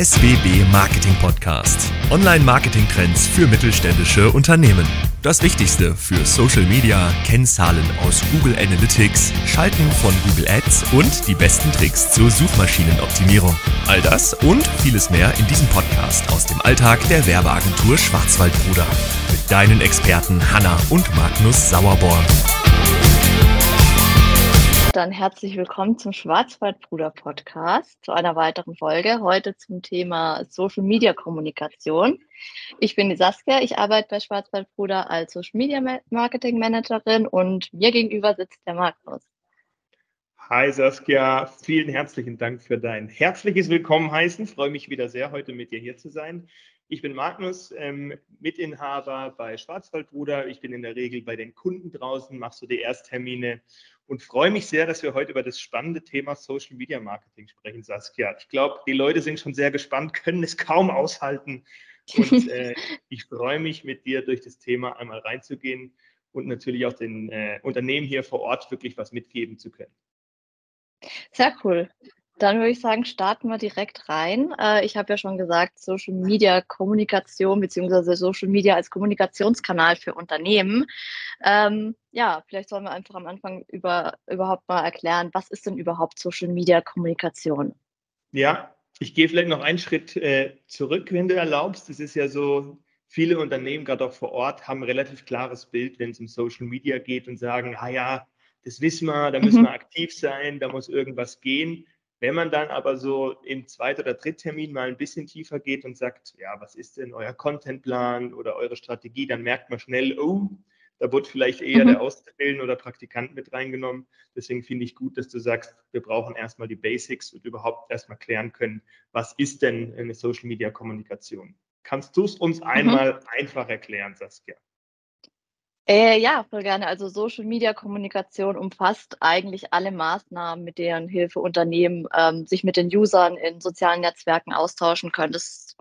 SWB Marketing Podcast. Online-Marketing-Trends für mittelständische Unternehmen. Das Wichtigste für Social Media, Kennzahlen aus Google Analytics, Schalten von Google Ads und die besten Tricks zur Suchmaschinenoptimierung. All das und vieles mehr in diesem Podcast aus dem Alltag der Werbeagentur Schwarzwaldbruder. Mit deinen Experten Hanna und Magnus Sauerborn. Dann herzlich willkommen zum Schwarzwaldbruder Podcast, zu einer weiteren Folge. Heute zum Thema Social Media Kommunikation. Ich bin die Saskia, ich arbeite bei Schwarzwaldbruder als Social Media Marketing Managerin und mir gegenüber sitzt der Magnus. Hi Saskia, vielen herzlichen Dank für dein herzliches Willkommen heißen. Ich freue mich wieder sehr, heute mit dir hier zu sein. Ich bin Magnus, ähm, Mitinhaber bei Schwarzwaldbruder. Ich bin in der Regel bei den Kunden draußen, mache so die Ersttermine und freue mich sehr, dass wir heute über das spannende Thema Social Media Marketing sprechen, Saskia. Ich glaube, die Leute sind schon sehr gespannt, können es kaum aushalten. Und äh, ich freue mich, mit dir durch das Thema einmal reinzugehen und natürlich auch den äh, Unternehmen hier vor Ort wirklich was mitgeben zu können. Sehr cool. Dann würde ich sagen, starten wir direkt rein. Äh, ich habe ja schon gesagt, Social Media Kommunikation beziehungsweise Social Media als Kommunikationskanal für Unternehmen. Ähm, ja, vielleicht sollen wir einfach am Anfang über, überhaupt mal erklären, was ist denn überhaupt Social Media Kommunikation? Ja, ich gehe vielleicht noch einen Schritt äh, zurück, wenn du erlaubst. Es ist ja so, viele Unternehmen, gerade auch vor Ort, haben ein relativ klares Bild, wenn es um Social Media geht und sagen, ah ja, das wissen wir, da müssen mhm. wir aktiv sein, da muss irgendwas gehen. Wenn man dann aber so im Zweit- oder Dritttermin mal ein bisschen tiefer geht und sagt, ja, was ist denn euer Contentplan oder eure Strategie, dann merkt man schnell, oh, da wird vielleicht eher mhm. der Auszubildende oder Praktikant mit reingenommen. Deswegen finde ich gut, dass du sagst, wir brauchen erstmal die Basics und überhaupt erstmal klären können, was ist denn eine Social Media Kommunikation? Kannst du es uns mhm. einmal einfach erklären, Saskia? Äh, ja, voll gerne. Also Social Media Kommunikation umfasst eigentlich alle Maßnahmen, mit deren Hilfe Unternehmen ähm, sich mit den Usern in sozialen Netzwerken austauschen können. Das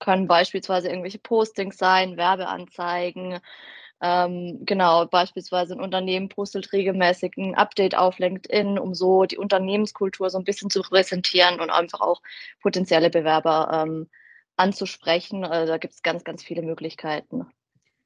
können beispielsweise irgendwelche Postings sein, Werbeanzeigen. Ähm, genau, beispielsweise ein Unternehmen postet regelmäßig ein Update auf LinkedIn, um so die Unternehmenskultur so ein bisschen zu präsentieren und einfach auch potenzielle Bewerber ähm, anzusprechen. Also da gibt es ganz, ganz viele Möglichkeiten.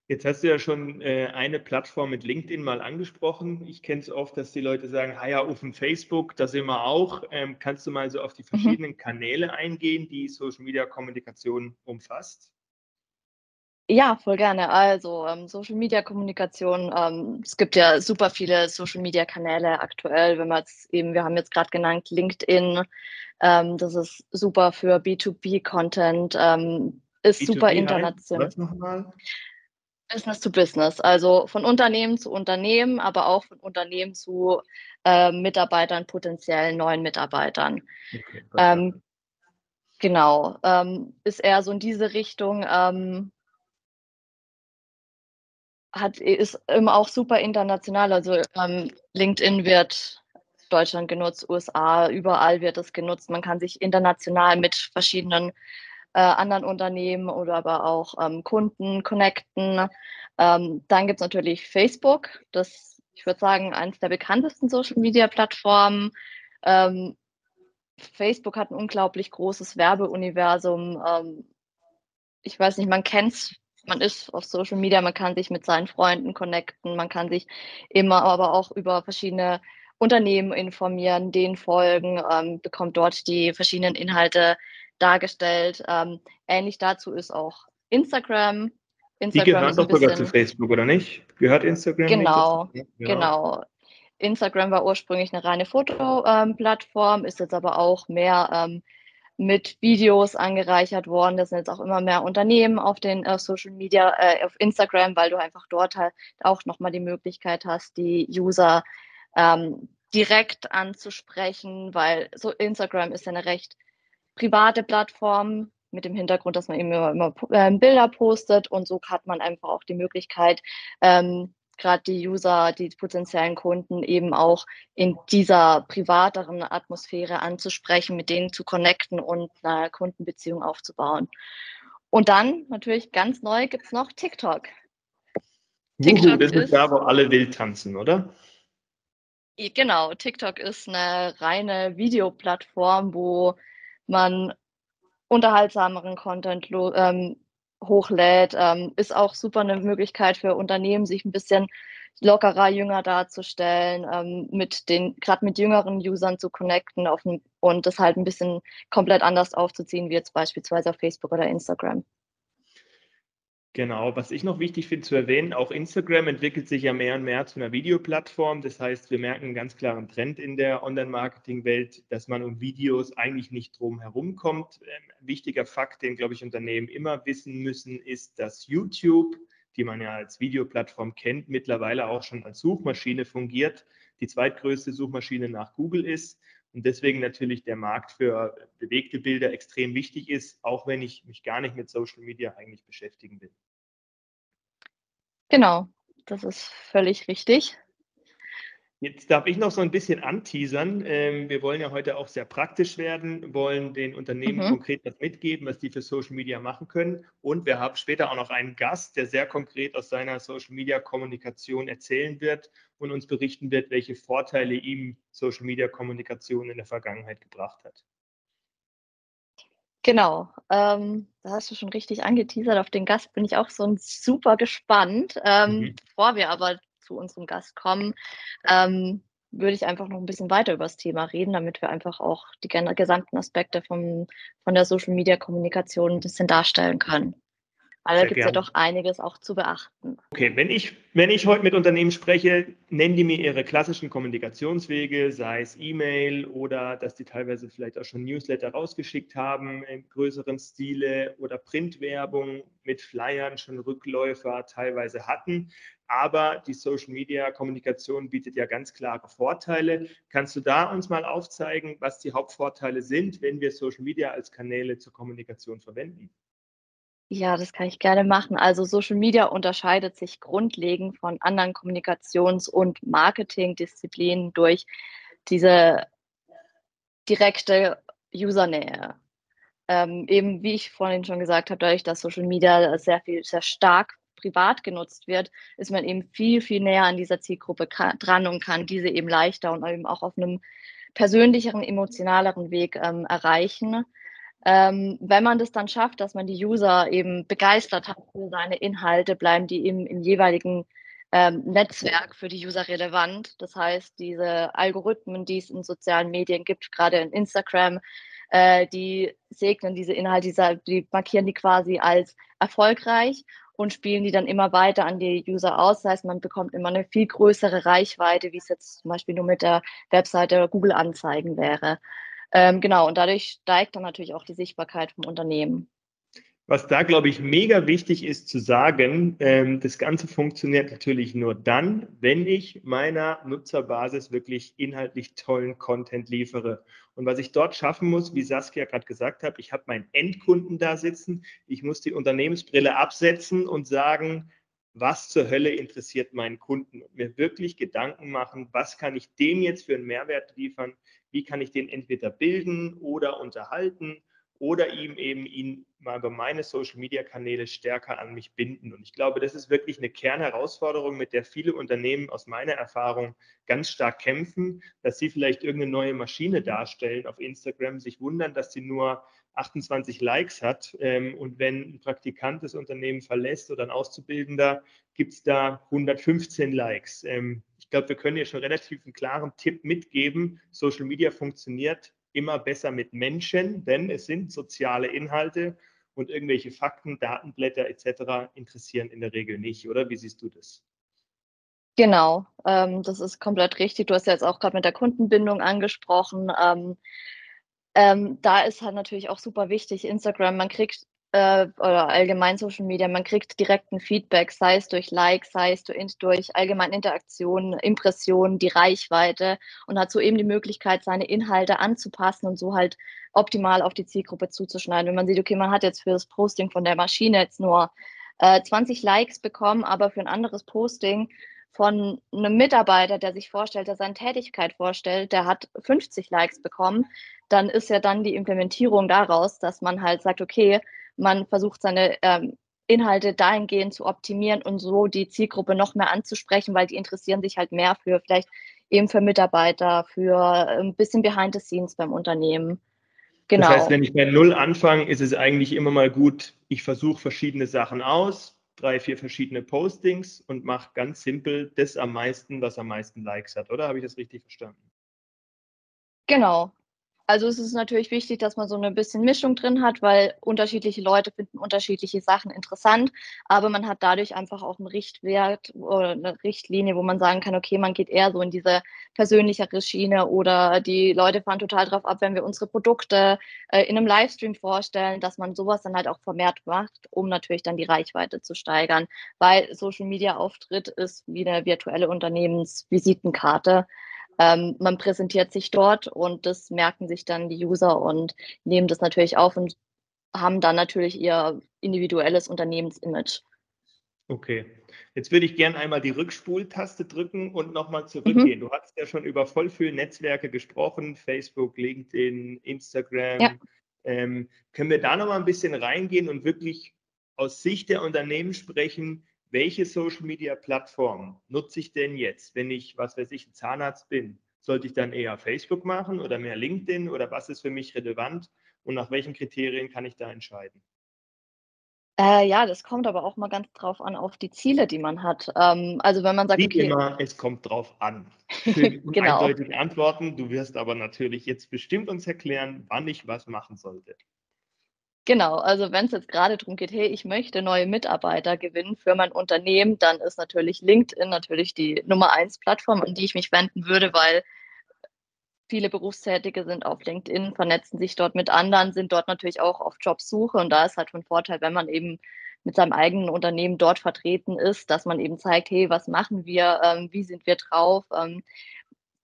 Jetzt hast du ja schon äh, eine Plattform mit LinkedIn mal angesprochen. Ich kenne es oft, dass die Leute sagen, ah ja, auf dem Facebook, da sind wir auch. Ähm, kannst du mal so auf die mhm. verschiedenen mhm. Kanäle eingehen, die Social Media Kommunikation umfasst? Ja, voll gerne. Also ähm, Social Media Kommunikation, ähm, es gibt ja super viele Social Media Kanäle aktuell, wenn man jetzt eben, wir haben jetzt gerade genannt LinkedIn, ähm, das ist super für B2B-Content, ähm, ist B2B super international. Business to Business, also von Unternehmen zu Unternehmen, aber auch von Unternehmen zu äh, Mitarbeitern, potenziellen neuen Mitarbeitern. Okay, ähm, genau, ähm, ist eher so in diese Richtung. Ähm, hat, ist immer auch super international. Also ähm, LinkedIn wird Deutschland genutzt, USA, überall wird es genutzt. Man kann sich international mit verschiedenen äh, anderen Unternehmen oder aber auch ähm, Kunden connecten. Ähm, dann gibt es natürlich Facebook, das, ich würde sagen, eines der bekanntesten Social-Media-Plattformen. Ähm, Facebook hat ein unglaublich großes Werbeuniversum. Ähm, ich weiß nicht, man kennt es, man ist auf Social Media, man kann sich mit seinen Freunden connecten, man kann sich immer aber auch über verschiedene Unternehmen informieren, denen folgen, ähm, bekommt dort die verschiedenen Inhalte dargestellt. Ähm, ähnlich dazu ist auch Instagram. Instagram Die gehören doch sogar zu Facebook, oder nicht? Gehört Instagram? Genau, nicht ja. genau. Instagram war ursprünglich eine reine Fotoplattform, ähm, ist jetzt aber auch mehr ähm, mit Videos angereichert worden. Das sind jetzt auch immer mehr Unternehmen auf den äh, Social Media, äh, auf Instagram, weil du einfach dort halt auch nochmal die Möglichkeit hast, die User ähm, direkt anzusprechen, weil so Instagram ist ja eine recht private Plattform mit dem Hintergrund, dass man eben immer, immer äh, Bilder postet und so hat man einfach auch die Möglichkeit, ähm, gerade die User, die potenziellen Kunden eben auch in dieser privateren Atmosphäre anzusprechen, mit denen zu connecten und eine Kundenbeziehung aufzubauen. Und dann natürlich ganz neu gibt es noch TikTok. TikTok das ist, ist da, wo alle wild tanzen, oder? Genau, TikTok ist eine reine Videoplattform, wo man unterhaltsameren Content ähm, hochlädt. Ähm, ist auch super eine Möglichkeit für Unternehmen, sich ein bisschen lockerer, jünger darzustellen, ähm, mit den, gerade mit jüngeren Usern zu connecten auf, und das halt ein bisschen komplett anders aufzuziehen, wie jetzt beispielsweise auf Facebook oder Instagram. Genau, was ich noch wichtig finde zu erwähnen, auch Instagram entwickelt sich ja mehr und mehr zu einer Videoplattform. Das heißt, wir merken einen ganz klaren Trend in der Online-Marketing-Welt, dass man um Videos eigentlich nicht drum herum kommt. Ein ähm, wichtiger Fakt, den, glaube ich, Unternehmen immer wissen müssen, ist, dass YouTube, die man ja als Videoplattform kennt, mittlerweile auch schon als Suchmaschine fungiert, die zweitgrößte Suchmaschine nach Google ist und deswegen natürlich der Markt für bewegte Bilder extrem wichtig ist, auch wenn ich mich gar nicht mit Social Media eigentlich beschäftigen will. Genau, das ist völlig richtig. Jetzt darf ich noch so ein bisschen anteasern. Ähm, wir wollen ja heute auch sehr praktisch werden, wollen den Unternehmen mhm. konkret was mitgeben, was die für Social Media machen können. Und wir haben später auch noch einen Gast, der sehr konkret aus seiner Social Media Kommunikation erzählen wird und uns berichten wird, welche Vorteile ihm Social Media Kommunikation in der Vergangenheit gebracht hat. Genau, ähm, da hast du schon richtig angeteasert. Auf den Gast bin ich auch so super gespannt. Ähm, mhm. Bevor wir aber zu unserem Gast kommen, ähm, würde ich einfach noch ein bisschen weiter über das Thema reden, damit wir einfach auch die gesamten Aspekte vom, von der Social Media Kommunikation ein bisschen darstellen können. Weil da gibt es ja doch einiges auch zu beachten. Okay, wenn ich, wenn ich heute mit Unternehmen spreche, nennen die mir ihre klassischen Kommunikationswege, sei es E-Mail oder dass die teilweise vielleicht auch schon Newsletter rausgeschickt haben in größeren Stile oder Printwerbung mit Flyern schon Rückläufer teilweise hatten. Aber die Social Media Kommunikation bietet ja ganz klare Vorteile. Kannst du da uns mal aufzeigen, was die Hauptvorteile sind, wenn wir Social Media als Kanäle zur Kommunikation verwenden? Ja, das kann ich gerne machen. Also Social Media unterscheidet sich grundlegend von anderen Kommunikations- und Marketingdisziplinen durch diese direkte Usernähe. Ähm, eben wie ich vorhin schon gesagt habe, dadurch, dass Social Media sehr viel, sehr stark privat genutzt wird, ist man eben viel, viel näher an dieser Zielgruppe dran und kann diese eben leichter und eben auch auf einem persönlicheren, emotionaleren Weg ähm, erreichen. Ähm, wenn man das dann schafft, dass man die User eben begeistert hat für seine Inhalte, bleiben die eben im jeweiligen ähm, Netzwerk für die User relevant. Das heißt, diese Algorithmen, die es in sozialen Medien gibt, gerade in Instagram, äh, die segnen diese Inhalte, die, die markieren die quasi als erfolgreich und spielen die dann immer weiter an die User aus. Das heißt, man bekommt immer eine viel größere Reichweite, wie es jetzt zum Beispiel nur mit der Webseite Google Anzeigen wäre. Ähm, genau, und dadurch steigt dann natürlich auch die Sichtbarkeit vom Unternehmen. Was da, glaube ich, mega wichtig ist zu sagen, ähm, das Ganze funktioniert natürlich nur dann, wenn ich meiner Nutzerbasis wirklich inhaltlich tollen Content liefere. Und was ich dort schaffen muss, wie Saskia gerade gesagt hat, ich habe meinen Endkunden da sitzen, ich muss die Unternehmensbrille absetzen und sagen, was zur Hölle interessiert meinen Kunden? Und mir wirklich Gedanken machen, was kann ich dem jetzt für einen Mehrwert liefern, wie kann ich den entweder bilden oder unterhalten oder ihm eben ihn mal über meine Social Media Kanäle stärker an mich binden. Und ich glaube, das ist wirklich eine Kernherausforderung, mit der viele Unternehmen aus meiner Erfahrung ganz stark kämpfen, dass sie vielleicht irgendeine neue Maschine darstellen auf Instagram, sich wundern, dass sie nur 28 Likes hat. Ähm, und wenn ein Praktikant das Unternehmen verlässt oder ein Auszubildender, gibt es da 115 Likes. Ähm, ich glaube, wir können hier schon relativ einen klaren Tipp mitgeben. Social Media funktioniert immer besser mit Menschen, denn es sind soziale Inhalte und irgendwelche Fakten, Datenblätter etc. interessieren in der Regel nicht, oder? Wie siehst du das? Genau, ähm, das ist komplett richtig. Du hast ja jetzt auch gerade mit der Kundenbindung angesprochen. Ähm, ähm, da ist halt natürlich auch super wichtig, Instagram, man kriegt äh, oder allgemein Social Media, man kriegt direkten Feedback, sei es durch Likes, sei es durch, durch allgemeine Interaktionen, Impressionen, die Reichweite und hat so eben die Möglichkeit, seine Inhalte anzupassen und so halt optimal auf die Zielgruppe zuzuschneiden. Wenn man sieht, okay, man hat jetzt für das Posting von der Maschine jetzt nur äh, 20 Likes bekommen, aber für ein anderes Posting von einem Mitarbeiter, der sich vorstellt, der seine Tätigkeit vorstellt, der hat 50 Likes bekommen, dann ist ja dann die Implementierung daraus, dass man halt sagt, okay, man versucht seine ähm, Inhalte dahingehend zu optimieren und so die Zielgruppe noch mehr anzusprechen, weil die interessieren sich halt mehr für vielleicht eben für Mitarbeiter, für ein bisschen Behind the Scenes beim Unternehmen. Genau. Das heißt, wenn ich bei Null anfange, ist es eigentlich immer mal gut, ich versuche verschiedene Sachen aus, drei, vier verschiedene Postings und mache ganz simpel das am meisten, was am meisten Likes hat, oder? Habe ich das richtig verstanden? Genau, also es ist natürlich wichtig, dass man so eine bisschen Mischung drin hat, weil unterschiedliche Leute finden unterschiedliche Sachen interessant, aber man hat dadurch einfach auch einen Richtwert oder eine Richtlinie, wo man sagen kann, okay, man geht eher so in diese persönlichere Schiene oder die Leute fahren total drauf ab, wenn wir unsere Produkte äh, in einem Livestream vorstellen, dass man sowas dann halt auch vermehrt macht, um natürlich dann die Reichweite zu steigern, weil Social Media Auftritt ist wie eine virtuelle Unternehmensvisitenkarte. Ähm, man präsentiert sich dort und das merken sich dann die User und nehmen das natürlich auf und haben dann natürlich ihr individuelles Unternehmensimage. Okay, jetzt würde ich gerne einmal die Rückspultaste drücken und nochmal zurückgehen. Mhm. Du hast ja schon über voll viele Netzwerke gesprochen, Facebook, LinkedIn, Instagram. Ja. Ähm, können wir da nochmal ein bisschen reingehen und wirklich aus Sicht der Unternehmen sprechen, welche Social Media Plattform nutze ich denn jetzt, wenn ich, was weiß ich, ein Zahnarzt bin? Sollte ich dann eher Facebook machen oder mehr LinkedIn oder was ist für mich relevant und nach welchen Kriterien kann ich da entscheiden? Äh, ja, das kommt aber auch mal ganz drauf an, auf die Ziele, die man hat. Ähm, also wenn man sagt, Wie okay, immer, es kommt drauf an. Genau. eindeutige Antworten. Du wirst aber natürlich jetzt bestimmt uns erklären, wann ich was machen sollte. Genau, also wenn es jetzt gerade darum geht, hey, ich möchte neue Mitarbeiter gewinnen für mein Unternehmen, dann ist natürlich LinkedIn natürlich die Nummer eins Plattform, an die ich mich wenden würde, weil viele Berufstätige sind auf LinkedIn, vernetzen sich dort mit anderen, sind dort natürlich auch auf Jobsuche. Und da ist halt von Vorteil, wenn man eben mit seinem eigenen Unternehmen dort vertreten ist, dass man eben zeigt, hey, was machen wir, ähm, wie sind wir drauf, ähm,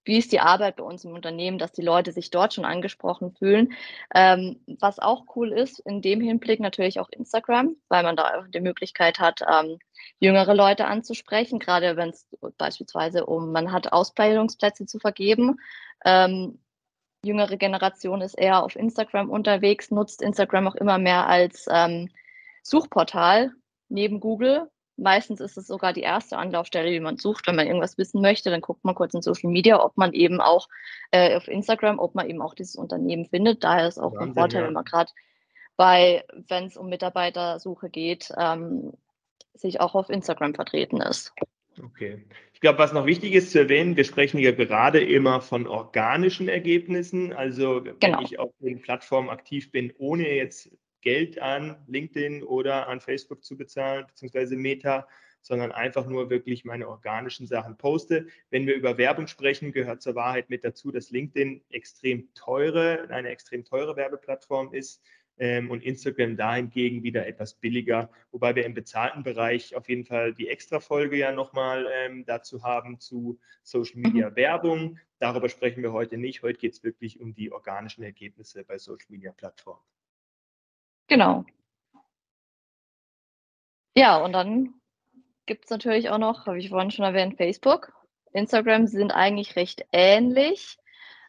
wie ist die Arbeit bei uns im Unternehmen, dass die Leute sich dort schon angesprochen fühlen. Ähm, was auch cool ist, in dem Hinblick natürlich auch Instagram, weil man da die Möglichkeit hat, ähm, jüngere Leute anzusprechen, gerade wenn es beispielsweise um, man hat Ausbildungsplätze zu vergeben. Ähm, jüngere Generation ist eher auf Instagram unterwegs, nutzt Instagram auch immer mehr als ähm, Suchportal neben Google Meistens ist es sogar die erste Anlaufstelle, die man sucht, wenn man irgendwas wissen möchte. Dann guckt man kurz in Social Media, ob man eben auch äh, auf Instagram, ob man eben auch dieses Unternehmen findet. Daher ist auch ein Vorteil, ja. wenn man gerade bei, wenn es um Mitarbeitersuche geht, ähm, sich auch auf Instagram vertreten ist. Okay. Ich glaube, was noch wichtig ist zu erwähnen, wir sprechen ja gerade immer von organischen Ergebnissen. Also wenn genau. ich auf den Plattformen aktiv bin, ohne jetzt Geld an LinkedIn oder an Facebook zu bezahlen, beziehungsweise Meta, sondern einfach nur wirklich meine organischen Sachen poste. Wenn wir über Werbung sprechen, gehört zur Wahrheit mit dazu, dass LinkedIn extrem teure, eine extrem teure Werbeplattform ist ähm, und Instagram dahingegen wieder etwas billiger, wobei wir im bezahlten Bereich auf jeden Fall die Extra-Folge ja nochmal ähm, dazu haben zu Social Media mhm. Werbung. Darüber sprechen wir heute nicht. Heute geht es wirklich um die organischen Ergebnisse bei Social Media Plattformen. Genau. Ja, und dann gibt es natürlich auch noch, habe ich vorhin schon erwähnt, Facebook. Instagram sind eigentlich recht ähnlich.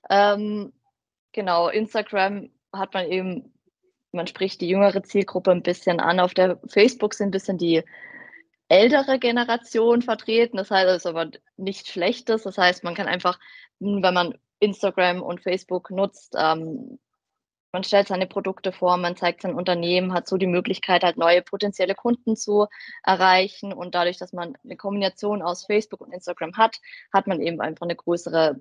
Ähm, genau, Instagram hat man eben, man spricht die jüngere Zielgruppe ein bisschen an. Auf der Facebook sind ein bisschen die ältere Generation vertreten. Das heißt, es ist aber nichts Schlechtes. Das heißt, man kann einfach, wenn man Instagram und Facebook nutzt, ähm, man stellt seine Produkte vor, man zeigt sein Unternehmen, hat so die Möglichkeit, halt neue potenzielle Kunden zu erreichen. Und dadurch, dass man eine Kombination aus Facebook und Instagram hat, hat man eben einfach eine größere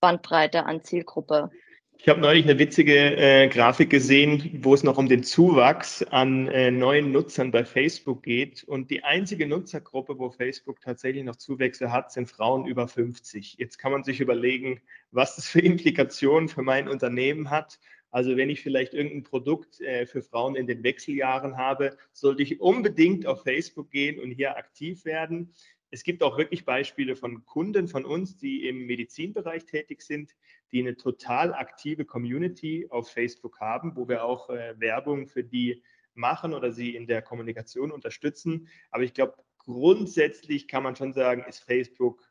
Bandbreite an Zielgruppe. Ich habe neulich eine witzige äh, Grafik gesehen, wo es noch um den Zuwachs an äh, neuen Nutzern bei Facebook geht. Und die einzige Nutzergruppe, wo Facebook tatsächlich noch Zuwächse hat, sind Frauen über 50. Jetzt kann man sich überlegen, was das für Implikationen für mein Unternehmen hat. Also wenn ich vielleicht irgendein Produkt äh, für Frauen in den Wechseljahren habe, sollte ich unbedingt auf Facebook gehen und hier aktiv werden. Es gibt auch wirklich Beispiele von Kunden von uns, die im Medizinbereich tätig sind, die eine total aktive Community auf Facebook haben, wo wir auch äh, Werbung für die machen oder sie in der Kommunikation unterstützen. Aber ich glaube, grundsätzlich kann man schon sagen, ist Facebook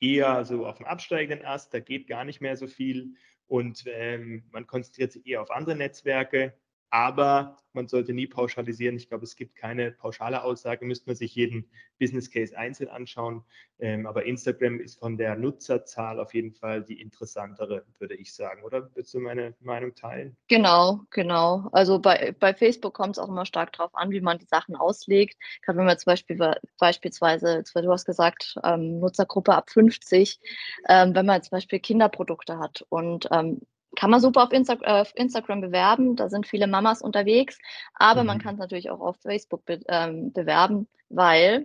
eher so auf dem absteigenden Ast. Da geht gar nicht mehr so viel und ähm, man konzentriert sich eher auf andere Netzwerke. Aber man sollte nie pauschalisieren. Ich glaube, es gibt keine pauschale Aussage, müsste man sich jeden Business Case einzeln anschauen. Ähm, aber Instagram ist von der Nutzerzahl auf jeden Fall die interessantere, würde ich sagen. Oder würdest du meine Meinung teilen? Genau, genau. Also bei, bei Facebook kommt es auch immer stark darauf an, wie man die Sachen auslegt. Gerade wenn man zum Beispiel beispielsweise, du hast gesagt, ähm, Nutzergruppe ab 50, ähm, wenn man zum Beispiel Kinderprodukte hat und kann man super auf, Insta äh, auf, Instagram bewerben, da sind viele Mamas unterwegs, aber mhm. man kann es natürlich auch auf Facebook be ähm, bewerben, weil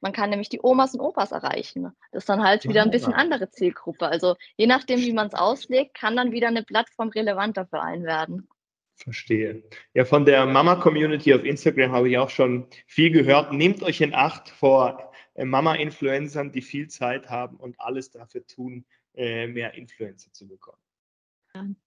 man kann nämlich die Omas und Opas erreichen. Das ist dann halt wieder ein bisschen andere Zielgruppe. Also je nachdem, wie man es auslegt, kann dann wieder eine Plattform relevanter für einen werden. Verstehe. Ja, von der Mama-Community auf Instagram habe ich auch schon viel gehört. Nehmt euch in Acht vor äh, Mama-Influencern, die viel Zeit haben und alles dafür tun, äh, mehr Influencer zu bekommen.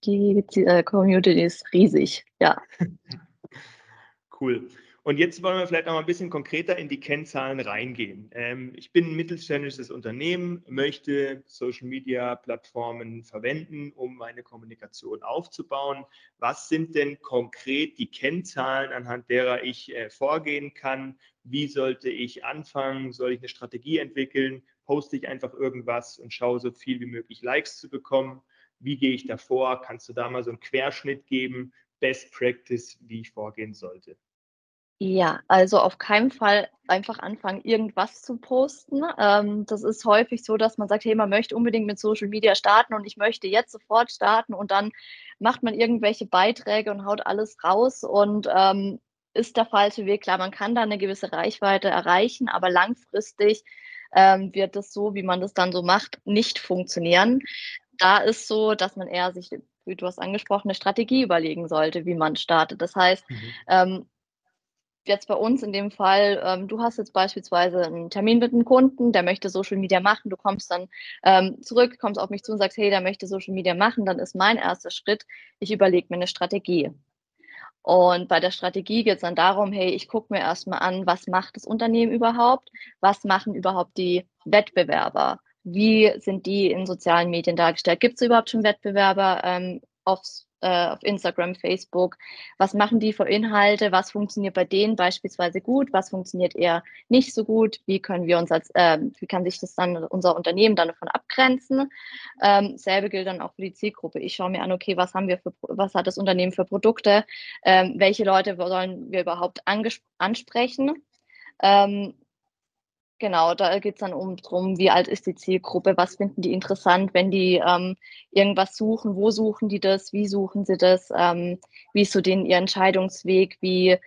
Die, die äh, Community ist riesig, ja. cool. Und jetzt wollen wir vielleicht noch mal ein bisschen konkreter in die Kennzahlen reingehen. Ähm, ich bin ein mittelständisches Unternehmen, möchte Social Media Plattformen verwenden, um meine Kommunikation aufzubauen. Was sind denn konkret die Kennzahlen, anhand derer ich äh, vorgehen kann? Wie sollte ich anfangen? Soll ich eine Strategie entwickeln? Poste ich einfach irgendwas und schaue so viel wie möglich Likes zu bekommen? Wie gehe ich davor? Kannst du da mal so einen Querschnitt geben? Best Practice, wie ich vorgehen sollte? Ja, also auf keinen Fall einfach anfangen, irgendwas zu posten. Ähm, das ist häufig so, dass man sagt, hey, man möchte unbedingt mit Social Media starten und ich möchte jetzt sofort starten und dann macht man irgendwelche Beiträge und haut alles raus und ähm, ist der falsche Weg. Klar, man kann da eine gewisse Reichweite erreichen, aber langfristig ähm, wird das so, wie man das dann so macht, nicht funktionieren da ist so, dass man eher sich, wie du hast angesprochen, eine Strategie überlegen sollte, wie man startet. Das heißt, mhm. ähm, jetzt bei uns in dem Fall, ähm, du hast jetzt beispielsweise einen Termin mit einem Kunden, der möchte Social Media machen, du kommst dann ähm, zurück, kommst auf mich zu und sagst, hey, der möchte Social Media machen, dann ist mein erster Schritt, ich überlege mir eine Strategie. Und bei der Strategie geht es dann darum, hey, ich gucke mir erstmal an, was macht das Unternehmen überhaupt, was machen überhaupt die Wettbewerber, wie sind die in sozialen Medien dargestellt? Gibt es überhaupt schon Wettbewerber ähm, auf, äh, auf Instagram, Facebook? Was machen die für Inhalte? Was funktioniert bei denen beispielsweise gut? Was funktioniert eher nicht so gut? Wie können wir uns als, äh, wie kann sich das dann unser Unternehmen dann davon abgrenzen? Ähm, selbe gilt dann auch für die Zielgruppe. Ich schaue mir an, okay, was haben wir für, was hat das Unternehmen für Produkte? Ähm, welche Leute sollen wir überhaupt ansprechen? Ähm, Genau, da geht es dann um drum, wie alt ist die Zielgruppe, was finden die interessant, wenn die ähm, irgendwas suchen, wo suchen die das, wie suchen sie das, ähm, wie ist so den ihr Entscheidungsweg, wie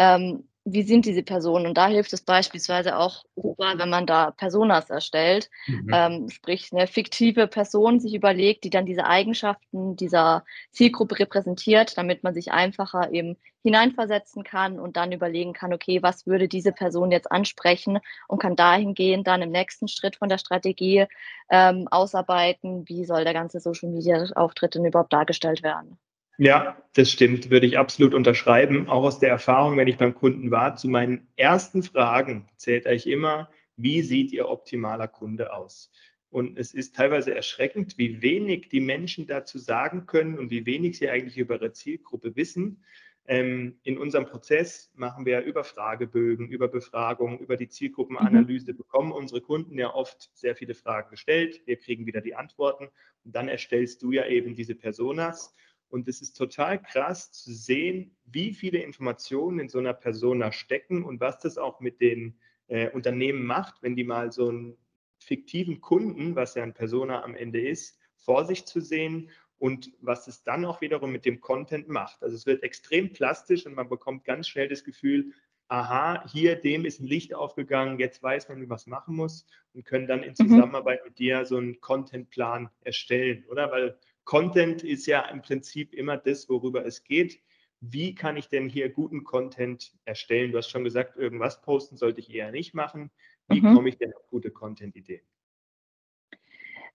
ähm, wie sind diese Personen? Und da hilft es beispielsweise auch, wenn man da Personas erstellt, mhm. ähm, sprich eine fiktive Person sich überlegt, die dann diese Eigenschaften dieser Zielgruppe repräsentiert, damit man sich einfacher eben hineinversetzen kann und dann überlegen kann, okay, was würde diese Person jetzt ansprechen und kann dahingehend dann im nächsten Schritt von der Strategie ähm, ausarbeiten, wie soll der ganze Social Media Auftritt denn überhaupt dargestellt werden. Ja, das stimmt, würde ich absolut unterschreiben. Auch aus der Erfahrung, wenn ich beim Kunden war, zu meinen ersten Fragen zählt euch immer, wie sieht Ihr optimaler Kunde aus? Und es ist teilweise erschreckend, wie wenig die Menschen dazu sagen können und wie wenig sie eigentlich über ihre Zielgruppe wissen. Ähm, in unserem Prozess machen wir über Fragebögen, über Befragungen, über die Zielgruppenanalyse, mhm. bekommen unsere Kunden ja oft sehr viele Fragen gestellt. Wir kriegen wieder die Antworten und dann erstellst du ja eben diese Personas und es ist total krass zu sehen, wie viele Informationen in so einer Persona stecken und was das auch mit den äh, Unternehmen macht, wenn die mal so einen fiktiven Kunden, was ja ein Persona am Ende ist, vor sich zu sehen und was es dann auch wiederum mit dem Content macht. Also es wird extrem plastisch und man bekommt ganz schnell das Gefühl, aha, hier dem ist ein Licht aufgegangen, jetzt weiß man, wie man es machen muss und können dann in mhm. Zusammenarbeit mhm. mit dir so einen Contentplan erstellen, oder? Weil Content ist ja im Prinzip immer das, worüber es geht. Wie kann ich denn hier guten Content erstellen? Du hast schon gesagt, irgendwas posten sollte ich eher nicht machen. Wie mhm. komme ich denn auf gute Content-Ideen?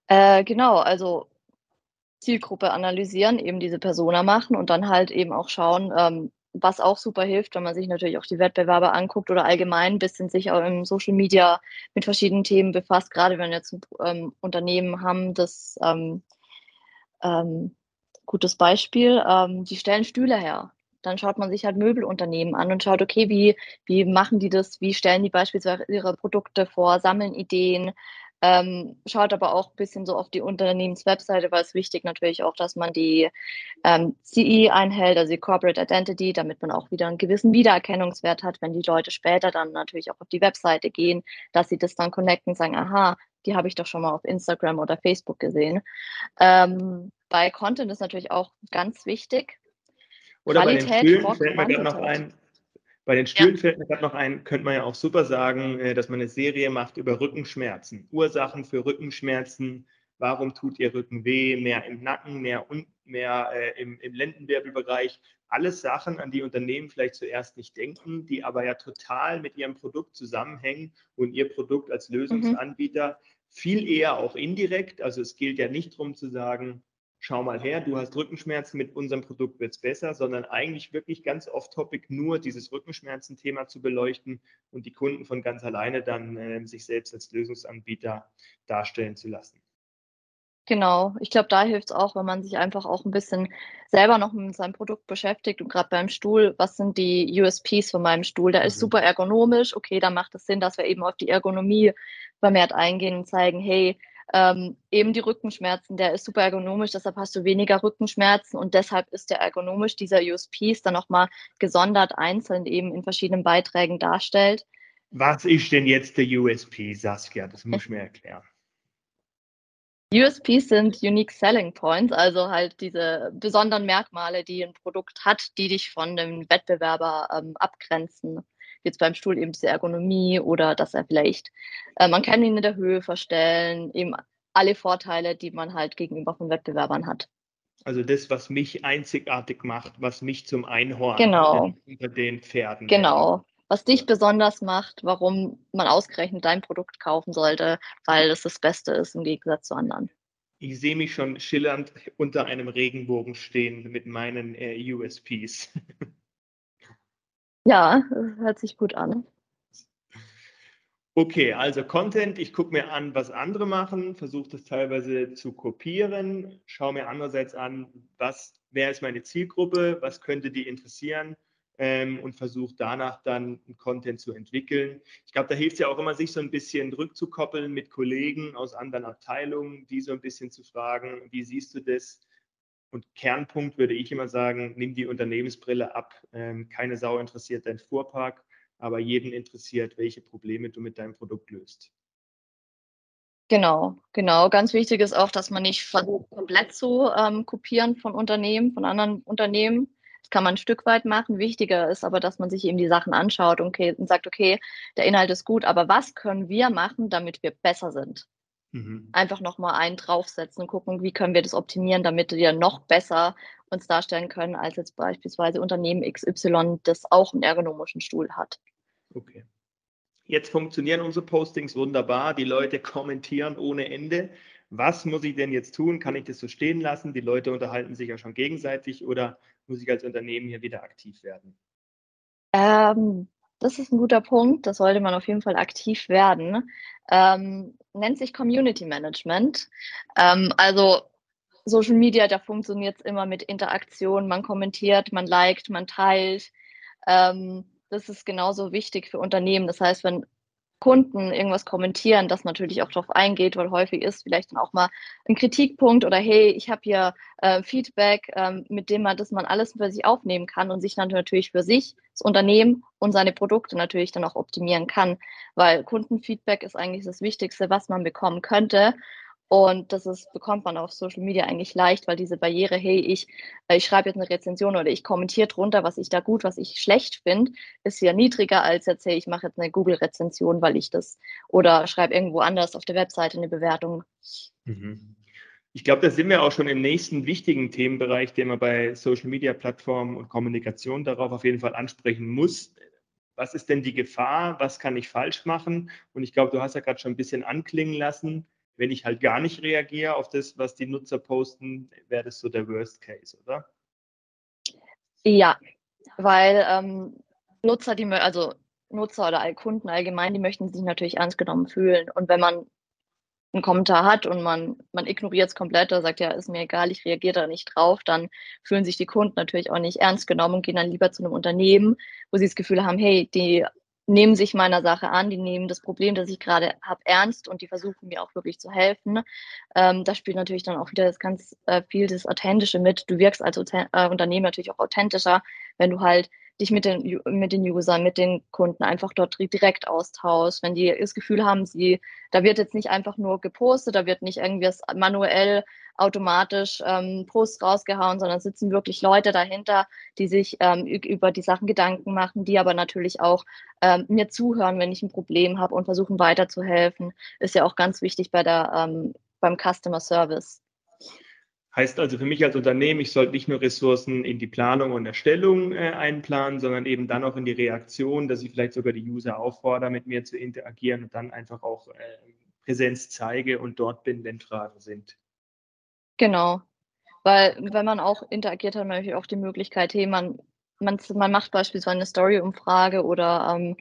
Äh, genau, also Zielgruppe analysieren, eben diese Persona machen und dann halt eben auch schauen, ähm, was auch super hilft, wenn man sich natürlich auch die Wettbewerber anguckt oder allgemein ein bisschen sich auch im Social Media mit verschiedenen Themen befasst, gerade wenn wir jetzt ein ähm, Unternehmen haben, das ähm, ähm, gutes Beispiel, ähm, die stellen Stühle her. dann schaut man sich halt Möbelunternehmen an und schaut, okay, wie, wie machen die das, wie stellen die beispielsweise ihre Produkte vor, sammeln Ideen, ähm, schaut aber auch ein bisschen so auf die Unternehmenswebseite, weil es wichtig natürlich auch, dass man die ähm, CE einhält, also die Corporate Identity, damit man auch wieder einen gewissen Wiedererkennungswert hat, wenn die Leute später dann natürlich auch auf die Webseite gehen, dass sie das dann connecten, sagen, aha, die habe ich doch schon mal auf Instagram oder Facebook gesehen. Ähm, bei Content ist natürlich auch ganz wichtig. Oder Qualität bei den Stühlen fällt mir gerade noch ein, bei den Stühlen ja. fällt mir gerade noch ein, könnte man ja auch super sagen, äh, dass man eine Serie macht über Rückenschmerzen. Ursachen für Rückenschmerzen. Warum tut ihr Rücken weh? Mehr im Nacken, mehr, un, mehr äh, im, im Lendenwirbelbereich. Alles Sachen, an die Unternehmen vielleicht zuerst nicht denken, die aber ja total mit ihrem Produkt zusammenhängen und ihr Produkt als mhm. Lösungsanbieter mhm. viel eher auch indirekt. Also es gilt ja nicht darum zu sagen, schau mal her, du hast Rückenschmerzen, mit unserem Produkt wird es besser, sondern eigentlich wirklich ganz off-topic nur dieses Rückenschmerzen-Thema zu beleuchten und die Kunden von ganz alleine dann äh, sich selbst als Lösungsanbieter darstellen zu lassen. Genau, ich glaube, da hilft es auch, wenn man sich einfach auch ein bisschen selber noch mit seinem Produkt beschäftigt und gerade beim Stuhl, was sind die USPs von meinem Stuhl? Der mhm. ist super ergonomisch, okay, da macht es Sinn, dass wir eben auf die Ergonomie vermehrt eingehen und zeigen, hey, ähm, eben die Rückenschmerzen, der ist super ergonomisch, deshalb hast du weniger Rückenschmerzen und deshalb ist der ergonomisch dieser USPs dann nochmal gesondert einzeln eben in verschiedenen Beiträgen darstellt. Was ist denn jetzt der USP, Saskia? Das muss ich mir erklären. USPs sind Unique Selling Points, also halt diese besonderen Merkmale, die ein Produkt hat, die dich von dem Wettbewerber ähm, abgrenzen. Jetzt beim Stuhl eben diese Ergonomie oder dass er vielleicht, äh, man kann ihn in der Höhe verstellen, eben alle Vorteile, die man halt gegenüber von Wettbewerbern hat. Also das, was mich einzigartig macht, was mich zum Einhorn genau. unter den Pferden. Genau. Was dich besonders macht, warum man ausgerechnet dein Produkt kaufen sollte, weil es das Beste ist im Gegensatz zu anderen. Ich sehe mich schon schillernd unter einem Regenbogen stehen mit meinen äh, USPs. Ja, hört sich gut an. Okay, also Content, ich gucke mir an, was andere machen, versuche das teilweise zu kopieren, schaue mir andererseits an, was, wer ist meine Zielgruppe, was könnte die interessieren ähm, und versuche danach dann Content zu entwickeln. Ich glaube, da hilft es ja auch immer, sich so ein bisschen rückzukoppeln mit Kollegen aus anderen Abteilungen, die so ein bisschen zu fragen, wie siehst du das? Und Kernpunkt würde ich immer sagen, nimm die Unternehmensbrille ab. Ähm, keine Sau interessiert dein Fuhrpark, aber jeden interessiert, welche Probleme du mit deinem Produkt löst. Genau, genau. Ganz wichtig ist auch, dass man nicht versucht, komplett zu ähm, kopieren von Unternehmen, von anderen Unternehmen. Das kann man ein Stück weit machen. Wichtiger ist aber, dass man sich eben die Sachen anschaut und, okay, und sagt, okay, der Inhalt ist gut, aber was können wir machen, damit wir besser sind? Mhm. Einfach nochmal einen draufsetzen und gucken, wie können wir das optimieren, damit wir noch besser uns darstellen können, als jetzt beispielsweise Unternehmen XY, das auch einen ergonomischen Stuhl hat. Okay. Jetzt funktionieren unsere Postings wunderbar. Die Leute kommentieren ohne Ende. Was muss ich denn jetzt tun? Kann ich das so stehen lassen? Die Leute unterhalten sich ja schon gegenseitig oder muss ich als Unternehmen hier wieder aktiv werden? Ähm, das ist ein guter Punkt. Das sollte man auf jeden Fall aktiv werden. Ähm, nennt sich Community Management. Ähm, also Social Media, da funktioniert es immer mit Interaktion. Man kommentiert, man liked, man teilt. Ähm, das ist genauso wichtig für Unternehmen. Das heißt, wenn Kunden irgendwas kommentieren, das natürlich auch darauf eingeht, weil häufig ist vielleicht dann auch mal ein Kritikpunkt oder hey, ich habe hier äh, Feedback, ähm, mit dem man, dass man alles für sich aufnehmen kann und sich dann natürlich für sich, das Unternehmen und seine Produkte natürlich dann auch optimieren kann, weil Kundenfeedback ist eigentlich das Wichtigste, was man bekommen könnte. Und das ist, bekommt man auf Social Media eigentlich leicht, weil diese Barriere, hey, ich, äh, ich schreibe jetzt eine Rezension oder ich kommentiere drunter, was ich da gut, was ich schlecht finde, ist ja niedriger als jetzt, hey, ich mache jetzt eine Google-Rezension, weil ich das oder schreibe irgendwo anders auf der Webseite eine Bewertung. Mhm. Ich glaube, da sind wir auch schon im nächsten wichtigen Themenbereich, den man bei Social Media Plattformen und Kommunikation darauf auf jeden Fall ansprechen muss. Was ist denn die Gefahr? Was kann ich falsch machen? Und ich glaube, du hast ja gerade schon ein bisschen anklingen lassen wenn ich halt gar nicht reagiere auf das, was die Nutzer posten, wäre das so der Worst Case, oder? Ja, weil ähm, Nutzer, die also Nutzer oder Kunden allgemein, die möchten sich natürlich ernst genommen fühlen. Und wenn man einen Kommentar hat und man, man ignoriert es komplett oder sagt, ja, ist mir egal, ich reagiere da nicht drauf, dann fühlen sich die Kunden natürlich auch nicht ernst genommen und gehen dann lieber zu einem Unternehmen, wo sie das Gefühl haben, hey, die nehmen sich meiner Sache an, die nehmen das Problem, das ich gerade habe, ernst und die versuchen mir auch wirklich zu helfen. Ähm, da spielt natürlich dann auch wieder das ganz äh, viel das Authentische mit. Du wirkst als äh, Unternehmen natürlich auch authentischer, wenn du halt dich mit den, mit den Usern, mit den Kunden einfach dort direkt austauschst. Wenn die das Gefühl haben, sie, da wird jetzt nicht einfach nur gepostet, da wird nicht irgendwie manuell automatisch ähm, Posts rausgehauen, sondern sitzen wirklich Leute dahinter, die sich ähm, über die Sachen Gedanken machen, die aber natürlich auch ähm, mir zuhören, wenn ich ein Problem habe und versuchen weiterzuhelfen. Ist ja auch ganz wichtig bei der, ähm, beim Customer Service. Heißt also für mich als Unternehmen, ich sollte nicht nur Ressourcen in die Planung und Erstellung äh, einplanen, sondern eben dann auch in die Reaktion, dass ich vielleicht sogar die User auffordere, mit mir zu interagieren und dann einfach auch äh, Präsenz zeige und dort bin, wenn Fragen sind. Genau. Weil wenn man auch interagiert, hat man natürlich auch die Möglichkeit, hey, man, man, man macht beispielsweise eine Story-Umfrage oder ähm,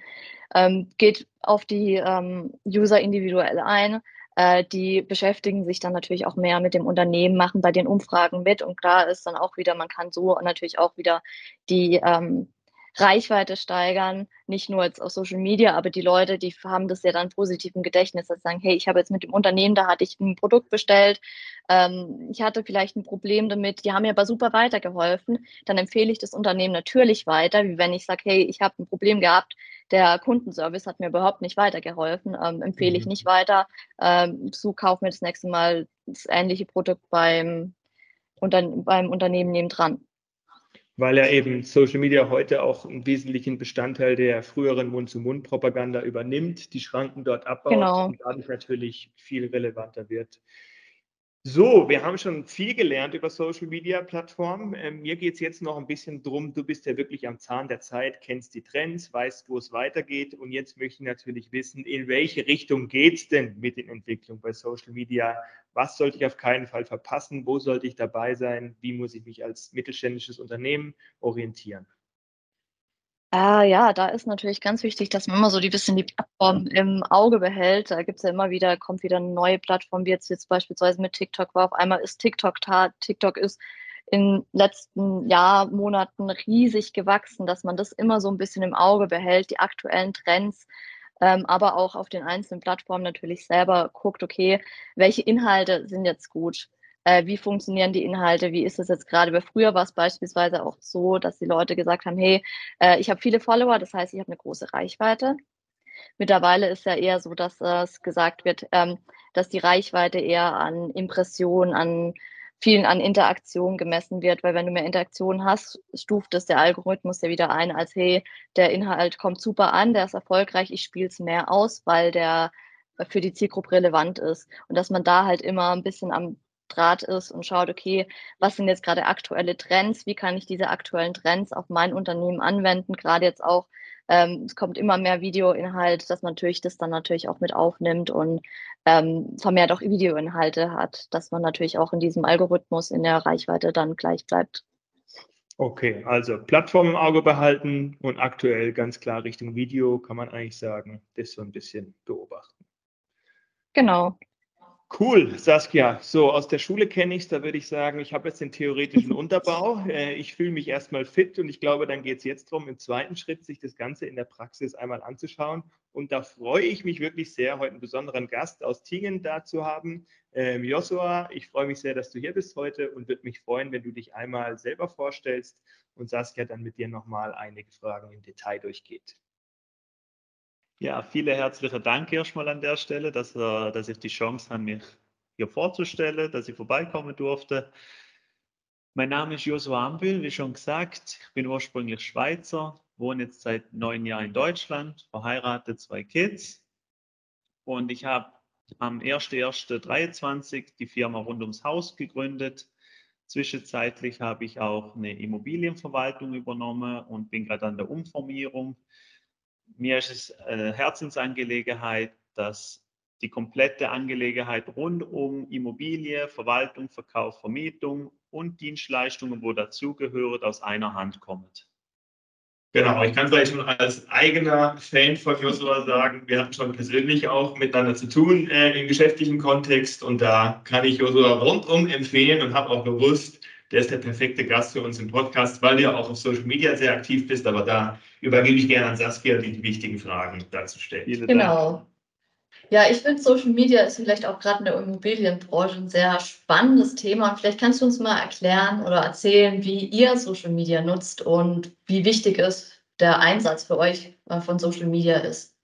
ähm, geht auf die ähm, User individuell ein äh, die beschäftigen sich dann natürlich auch mehr mit dem Unternehmen, machen bei den Umfragen mit und klar ist dann auch wieder, man kann so natürlich auch wieder die ähm, Reichweite steigern, nicht nur jetzt auf Social Media, aber die Leute, die haben das ja dann positiv im Gedächtnis, dass sie sagen, hey, ich habe jetzt mit dem Unternehmen, da hatte ich ein Produkt bestellt, ähm, ich hatte vielleicht ein Problem damit, die haben mir aber super weitergeholfen, dann empfehle ich das Unternehmen natürlich weiter, wie wenn ich sage, hey, ich habe ein Problem gehabt, der Kundenservice hat mir überhaupt nicht weitergeholfen, ähm, empfehle ich mhm. nicht weiter, ähm, so kauf mir das nächste Mal das ähnliche Produkt beim, unter, beim Unternehmen nebendran weil ja eben Social Media heute auch einen wesentlichen Bestandteil der früheren Mund-zu-Mund-Propaganda übernimmt, die Schranken dort abbaut genau. und dadurch natürlich viel relevanter wird. So, wir haben schon viel gelernt über Social Media Plattformen. Ähm, mir geht es jetzt noch ein bisschen drum, du bist ja wirklich am Zahn der Zeit, kennst die Trends, weißt, wo es weitergeht. Und jetzt möchte ich natürlich wissen, in welche Richtung geht es denn mit den Entwicklungen bei Social Media? Was sollte ich auf keinen Fall verpassen? Wo sollte ich dabei sein? Wie muss ich mich als mittelständisches Unternehmen orientieren? Ah, ja, da ist natürlich ganz wichtig, dass man immer so ein bisschen die Plattform im Auge behält. Da gibt es ja immer wieder, kommt wieder eine neue Plattform, wie jetzt, jetzt beispielsweise mit TikTok war. Auf einmal ist TikTok da. TikTok ist in letzten Jahr, Monaten riesig gewachsen, dass man das immer so ein bisschen im Auge behält, die aktuellen Trends, ähm, aber auch auf den einzelnen Plattformen natürlich selber guckt, okay, welche Inhalte sind jetzt gut? Äh, wie funktionieren die Inhalte, wie ist es jetzt gerade, weil früher war es beispielsweise auch so, dass die Leute gesagt haben, hey, äh, ich habe viele Follower, das heißt, ich habe eine große Reichweite. Mittlerweile ist ja eher so, dass äh, es gesagt wird, ähm, dass die Reichweite eher an Impressionen, an vielen an Interaktion gemessen wird, weil wenn du mehr Interaktion hast, stuft es der Algorithmus ja wieder ein, als hey, der Inhalt kommt super an, der ist erfolgreich, ich spiele es mehr aus, weil der für die Zielgruppe relevant ist. Und dass man da halt immer ein bisschen am Draht ist und schaut, okay, was sind jetzt gerade aktuelle Trends, wie kann ich diese aktuellen Trends auf mein Unternehmen anwenden, gerade jetzt auch, ähm, es kommt immer mehr Videoinhalt, dass man natürlich das dann natürlich auch mit aufnimmt und ähm, vermehrt auch Videoinhalte hat, dass man natürlich auch in diesem Algorithmus in der Reichweite dann gleich bleibt. Okay, also Plattform im Auge behalten und aktuell ganz klar Richtung Video kann man eigentlich sagen, das so ein bisschen beobachten. Genau. Cool, Saskia. So, aus der Schule kenne ich es, da würde ich sagen, ich habe jetzt den theoretischen Unterbau. Äh, ich fühle mich erstmal fit und ich glaube, dann geht es jetzt darum, im zweiten Schritt sich das Ganze in der Praxis einmal anzuschauen. Und da freue ich mich wirklich sehr, heute einen besonderen Gast aus Tingen da zu haben. Ähm, Joshua, ich freue mich sehr, dass du hier bist heute und würde mich freuen, wenn du dich einmal selber vorstellst und Saskia dann mit dir nochmal einige Fragen im Detail durchgeht. Ja, vielen herzlichen Dank erstmal an der Stelle, dass, äh, dass ich die Chance habe, mich hier vorzustellen, dass ich vorbeikommen durfte. Mein Name ist Joshua Ampel, wie schon gesagt. Ich bin ursprünglich Schweizer, wohne jetzt seit neun Jahren in Deutschland, verheiratet, zwei Kids. Und ich habe am 1.1.23 die Firma rund ums Haus gegründet. Zwischenzeitlich habe ich auch eine Immobilienverwaltung übernommen und bin gerade an der Umformierung mir ist es eine Herzensangelegenheit, dass die komplette Angelegenheit rund um Immobilie, Verwaltung, Verkauf, Vermietung und Dienstleistungen, wo dazugehört, aus einer Hand kommt. Genau, ich kann vielleicht schon als eigener Fan von Joshua sagen, wir hatten schon persönlich auch miteinander zu tun äh, im geschäftlichen Kontext und da kann ich Joshua rundum empfehlen und habe auch bewusst, der ist der perfekte Gast für uns im Podcast, weil du ja auch auf Social Media sehr aktiv bist, aber da übergebe ich gerne an Saskia, die die wichtigen Fragen dazu stellt. Genau. Ja, ich finde, Social Media ist vielleicht auch gerade in der Immobilienbranche ein sehr spannendes Thema. Und vielleicht kannst du uns mal erklären oder erzählen, wie ihr Social Media nutzt und wie wichtig es der Einsatz für euch äh, von Social Media ist.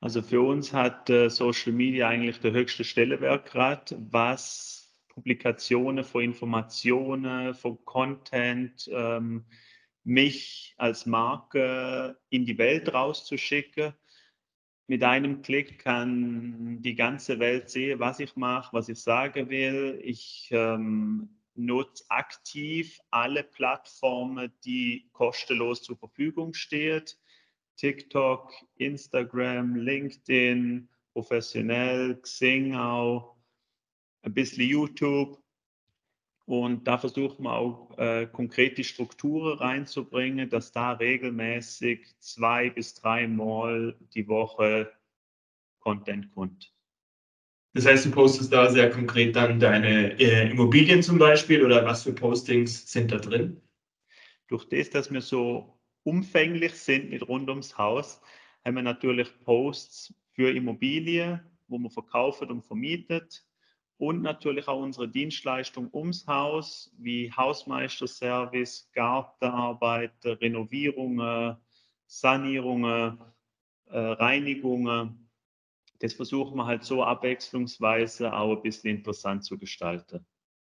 Also für uns hat äh, Social Media eigentlich der höchste Stellenwert gerade, was Publikationen von Informationen, von Content, ähm, mich als Marke in die Welt rauszuschicken mit einem Klick kann die ganze Welt sehen, was ich mache, was ich sagen will. Ich ähm, nutze aktiv alle Plattformen, die kostenlos zur Verfügung stehen. TikTok, Instagram, LinkedIn, professionell, Xing auch, ein bisschen YouTube. Und da versuchen wir auch äh, konkrete Strukturen reinzubringen, dass da regelmäßig zwei bis drei Mal die Woche Content kommt. Das heißt, du postest da sehr konkret dann deine äh, Immobilien zum Beispiel oder was für Postings sind da drin? Durch das, dass wir so umfänglich sind mit rund ums Haus, haben wir natürlich Posts für Immobilien, wo man verkauft und vermietet und natürlich auch unsere Dienstleistung ums Haus, wie Hausmeisterservice, Gartenarbeit, Renovierungen, Sanierungen, äh, Reinigungen. Das versuchen wir halt so abwechslungsweise auch ein bisschen interessant zu gestalten.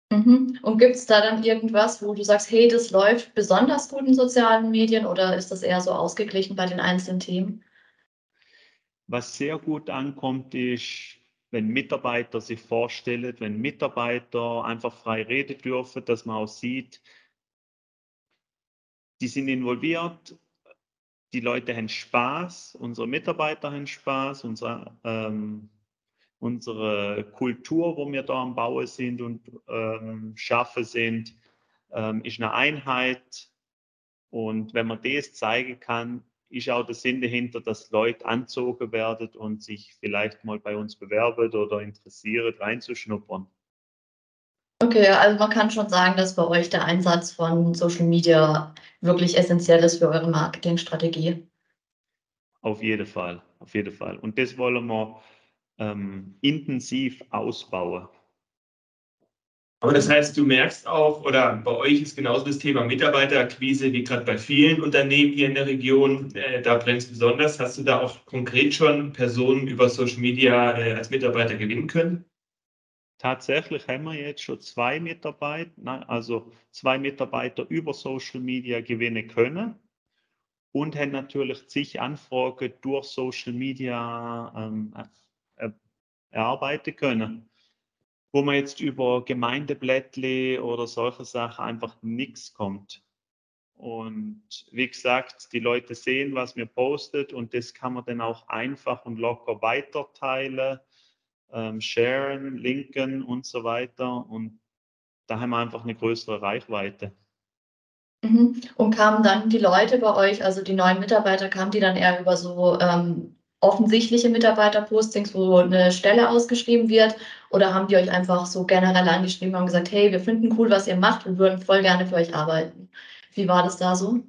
Mhm. Und gibt es da dann irgendwas, wo du sagst, hey, das läuft besonders gut in sozialen Medien oder ist das eher so ausgeglichen bei den einzelnen Themen? Was sehr gut ankommt, ist wenn Mitarbeiter sich vorstellen, wenn Mitarbeiter einfach frei reden dürfen, dass man auch sieht, die sind involviert, die Leute haben Spaß, unsere Mitarbeiter haben Spaß, unsere, ähm, unsere Kultur, wo wir da am Bauen sind und ähm, schaffen sind, ähm, ist eine Einheit. Und wenn man das zeigen kann, ist auch der Sinn dahinter, dass Leute anzogen werden und sich vielleicht mal bei uns bewerben oder interessieren, reinzuschnuppern. Okay, also man kann schon sagen, dass bei euch der Einsatz von Social Media wirklich essentiell ist für eure Marketingstrategie. Auf jeden Fall, auf jeden Fall. Und das wollen wir ähm, intensiv ausbauen. Aber das heißt, du merkst auch, oder bei euch ist genauso das Thema Mitarbeiterakquise wie gerade bei vielen Unternehmen hier in der Region, äh, da brennt es besonders. Hast du da auch konkret schon Personen über Social Media äh, als Mitarbeiter gewinnen können? Tatsächlich haben wir jetzt schon zwei Mitarbeiter, also zwei Mitarbeiter über Social Media gewinnen können und haben natürlich zig Anfragen durch Social Media ähm, erarbeiten können wo man jetzt über Gemeindeblättli oder solche Sachen einfach nichts kommt. Und wie gesagt, die Leute sehen, was mir postet und das kann man dann auch einfach und locker weiterteilen, ähm, sharen, linken und so weiter. Und da haben wir einfach eine größere Reichweite. Mhm. Und kamen dann die Leute bei euch, also die neuen Mitarbeiter, kamen die dann eher über so ähm, offensichtliche Mitarbeiterpostings, wo eine Stelle ausgeschrieben wird? Oder haben die euch einfach so generell angeschrieben und gesagt, hey, wir finden cool, was ihr macht und würden voll gerne für euch arbeiten? Wie war das da so?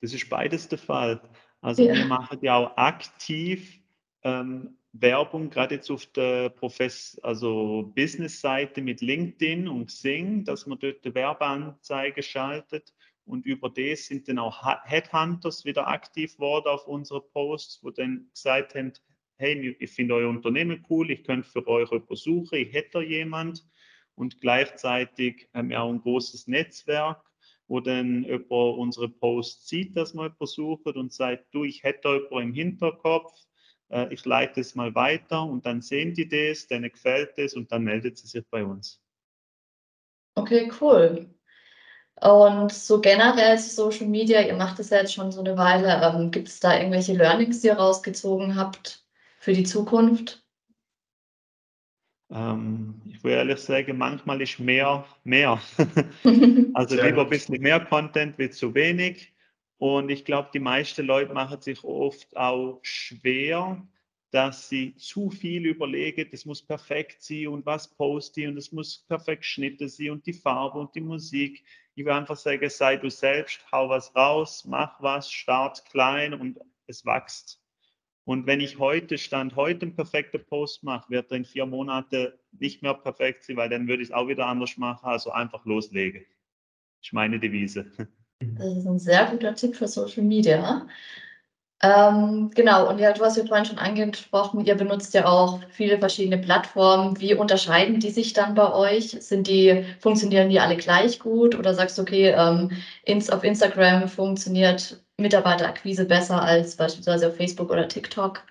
Das ist beides der Fall. Also ja. wir machen ja auch aktiv ähm, Werbung, gerade jetzt auf der Profess also Business-Seite mit LinkedIn und Xing, dass man dort eine Werbeanzeige schaltet und über das sind dann auch Headhunters wieder aktiv geworden auf unsere Posts, wo dann gesagt haben, hey, ich finde euer Unternehmen cool, ich könnte für euch jemanden suchen, ich hätte jemand. Und gleichzeitig haben wir auch ein großes Netzwerk, wo dann über unsere Posts sieht, dass man jemanden sucht und sagt, du, ich hätte jemanden im Hinterkopf, äh, ich leite es mal weiter und dann sehen die das, denen gefällt es und dann meldet sie sich bei uns. Okay, cool. Und so generell Social Media, ihr macht es ja jetzt schon so eine Weile. Ähm, Gibt es da irgendwelche Learnings, die ihr rausgezogen habt für die Zukunft? Ähm, ich würde ehrlich sagen, manchmal ist mehr mehr. also Sehr lieber ein bisschen mehr Content wie zu wenig. Und ich glaube, die meisten Leute machen sich oft auch schwer, dass sie zu viel überlegen, das muss perfekt sein und was poste ich und es muss perfekt geschnitten sein und die Farbe und die Musik. Ich will einfach sagen, sei du selbst, hau was raus, mach was, start klein und es wächst. Und wenn ich heute, Stand heute einen perfekten Post mache, wird er in vier Monaten nicht mehr perfekt sein, weil dann würde ich es auch wieder anders machen, also einfach loslegen. Das ist meine Devise. Das ist ein sehr guter Tipp für Social Media. Ähm, genau, und ja, du hast ja vorhin schon angesprochen, ihr benutzt ja auch viele verschiedene Plattformen. Wie unterscheiden die sich dann bei euch? Sind die, funktionieren die alle gleich gut oder sagst du, okay, ähm, ins, auf Instagram funktioniert Mitarbeiterakquise besser als beispielsweise auf Facebook oder TikTok?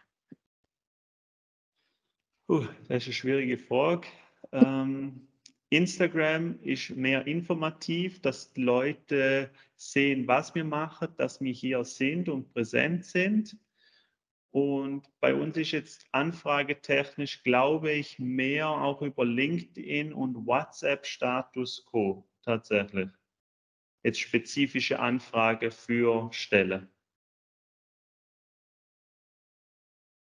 Uh, das ist eine schwierige Frage. Ähm, Instagram ist mehr informativ, dass die Leute sehen, was wir machen, dass wir hier sind und präsent sind. Und bei uns ist jetzt anfragetechnisch, glaube ich, mehr auch über LinkedIn und WhatsApp Status Quo tatsächlich. Jetzt spezifische Anfrage für Stelle.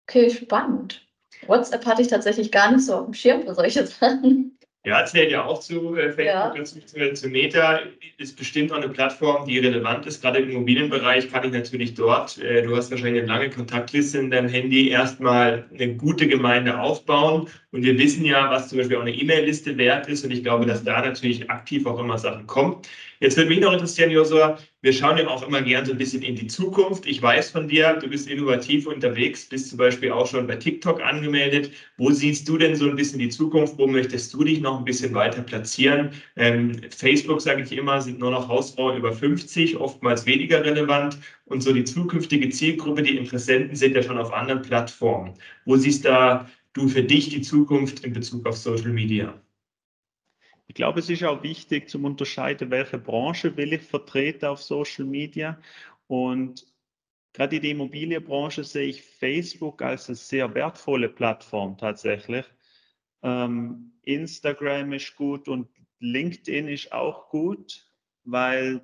Okay, spannend. WhatsApp hatte ich tatsächlich gar nicht so auf dem Schirm für solche Sachen. Ja, zählt ja auch zu äh, Facebook ja. zu, zu Meta. Ist bestimmt auch eine Plattform, die relevant ist. Gerade im Immobilienbereich kann ich natürlich dort, äh, du hast wahrscheinlich eine lange Kontaktliste in deinem Handy, erstmal eine gute Gemeinde aufbauen. Und wir wissen ja, was zum Beispiel auch eine E-Mail-Liste wert ist. Und ich glaube, dass da natürlich aktiv auch immer Sachen kommen. Jetzt würde mich noch interessieren, Josua, wir schauen ja auch immer gern so ein bisschen in die Zukunft. Ich weiß von dir, du bist innovativ unterwegs, bist zum Beispiel auch schon bei TikTok angemeldet. Wo siehst du denn so ein bisschen die Zukunft? Wo möchtest du dich noch ein bisschen weiter platzieren? Ähm, Facebook, sage ich immer, sind nur noch Hausfrauen über 50, oftmals weniger relevant. Und so die zukünftige Zielgruppe, die Interessenten sind ja schon auf anderen Plattformen. Wo siehst da du für dich die Zukunft in Bezug auf Social Media? Ich glaube, es ist auch wichtig zum Unterscheiden, welche Branche will ich vertreten auf Social Media. Und gerade in der Immobilienbranche sehe ich Facebook als eine sehr wertvolle Plattform tatsächlich. Ähm, Instagram ist gut und LinkedIn ist auch gut, weil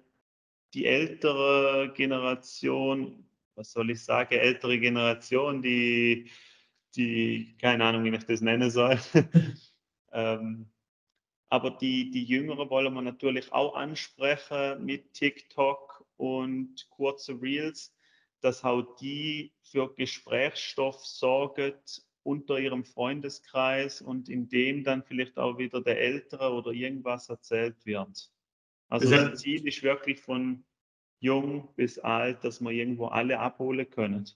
die ältere Generation, was soll ich sagen, ältere Generation, die, die keine Ahnung, wie ich das nennen soll, ähm, aber die, die Jüngeren wollen wir natürlich auch ansprechen mit TikTok und kurze Reels, dass auch die für Gesprächsstoff sorgen unter ihrem Freundeskreis und in dem dann vielleicht auch wieder der Ältere oder irgendwas erzählt wird. Also das Ziel ist wirklich von jung bis alt, dass wir irgendwo alle abholen können.